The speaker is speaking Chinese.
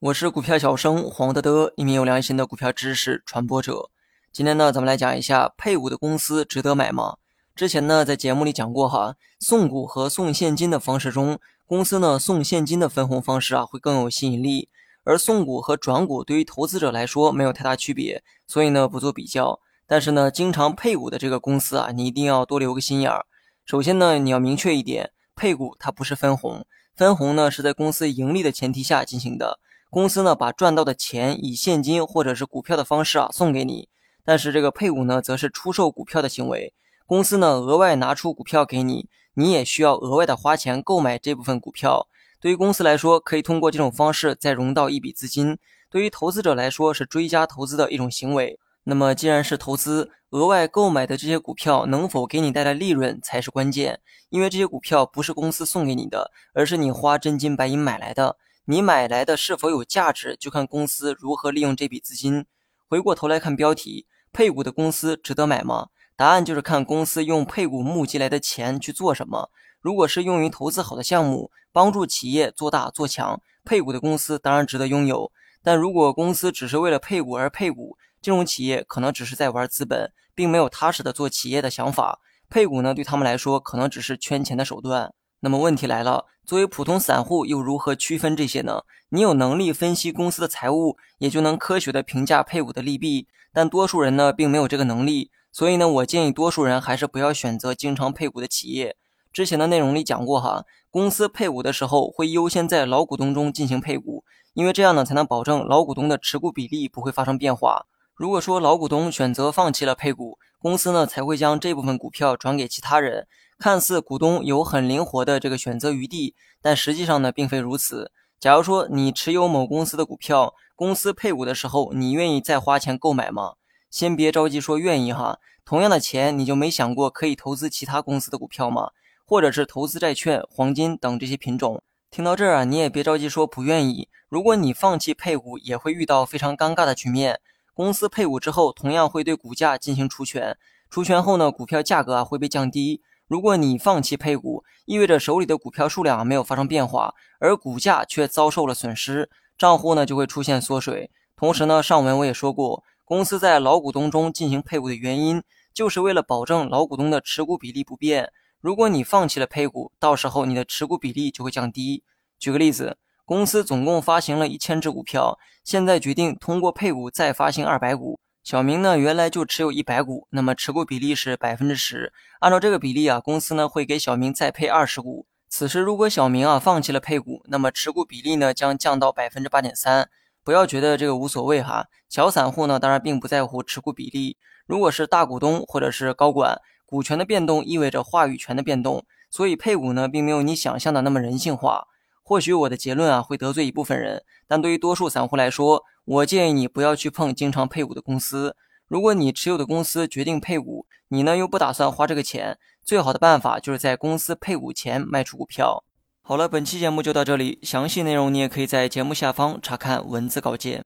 我是股票小生黄德德，一名有良心的股票知识传播者。今天呢，咱们来讲一下配股的公司值得买吗？之前呢，在节目里讲过哈，送股和送现金的方式中，公司呢送现金的分红方式啊会更有吸引力，而送股和转股对于投资者来说没有太大区别，所以呢不做比较。但是呢，经常配股的这个公司啊，你一定要多留个心眼儿。首先呢，你要明确一点，配股它不是分红，分红呢是在公司盈利的前提下进行的。公司呢，把赚到的钱以现金或者是股票的方式啊送给你，但是这个配股呢，则是出售股票的行为。公司呢，额外拿出股票给你，你也需要额外的花钱购买这部分股票。对于公司来说，可以通过这种方式再融到一笔资金；对于投资者来说，是追加投资的一种行为。那么，既然是投资，额外购买的这些股票能否给你带来利润才是关键。因为这些股票不是公司送给你的，而是你花真金白银买来的。你买来的是否有价值，就看公司如何利用这笔资金。回过头来看标题，配股的公司值得买吗？答案就是看公司用配股募集来的钱去做什么。如果是用于投资好的项目，帮助企业做大做强，配股的公司当然值得拥有。但如果公司只是为了配股而配股，金融企业可能只是在玩资本，并没有踏实的做企业的想法。配股呢，对他们来说可能只是圈钱的手段。那么问题来了，作为普通散户又如何区分这些呢？你有能力分析公司的财务，也就能科学的评价配股的利弊。但多数人呢，并没有这个能力，所以呢，我建议多数人还是不要选择经常配股的企业。之前的内容里讲过哈，公司配股的时候会优先在老股东中进行配股，因为这样呢，才能保证老股东的持股比例不会发生变化。如果说老股东选择放弃了配股，公司呢才会将这部分股票转给其他人。看似股东有很灵活的这个选择余地，但实际上呢，并非如此。假如说你持有某公司的股票，公司配股的时候，你愿意再花钱购买吗？先别着急说愿意哈。同样的钱，你就没想过可以投资其他公司的股票吗？或者是投资债券、黄金等这些品种？听到这儿啊，你也别着急说不愿意。如果你放弃配股，也会遇到非常尴尬的局面。公司配股之后，同样会对股价进行除权，除权后呢，股票价格啊会被降低。如果你放弃配股，意味着手里的股票数量没有发生变化，而股价却遭受了损失，账户呢就会出现缩水。同时呢，上文我也说过，公司在老股东中进行配股的原因，就是为了保证老股东的持股比例不变。如果你放弃了配股，到时候你的持股比例就会降低。举个例子，公司总共发行了一千只股票，现在决定通过配股再发行二百股。小明呢，原来就持有一百股，那么持股比例是百分之十。按照这个比例啊，公司呢会给小明再配二十股。此时如果小明啊放弃了配股，那么持股比例呢将降到百分之八点三。不要觉得这个无所谓哈，小散户呢当然并不在乎持股比例。如果是大股东或者是高管，股权的变动意味着话语权的变动，所以配股呢并没有你想象的那么人性化。或许我的结论啊会得罪一部分人，但对于多数散户来说。我建议你不要去碰经常配股的公司。如果你持有的公司决定配股，你呢又不打算花这个钱，最好的办法就是在公司配股前卖出股票。好了，本期节目就到这里，详细内容你也可以在节目下方查看文字稿件。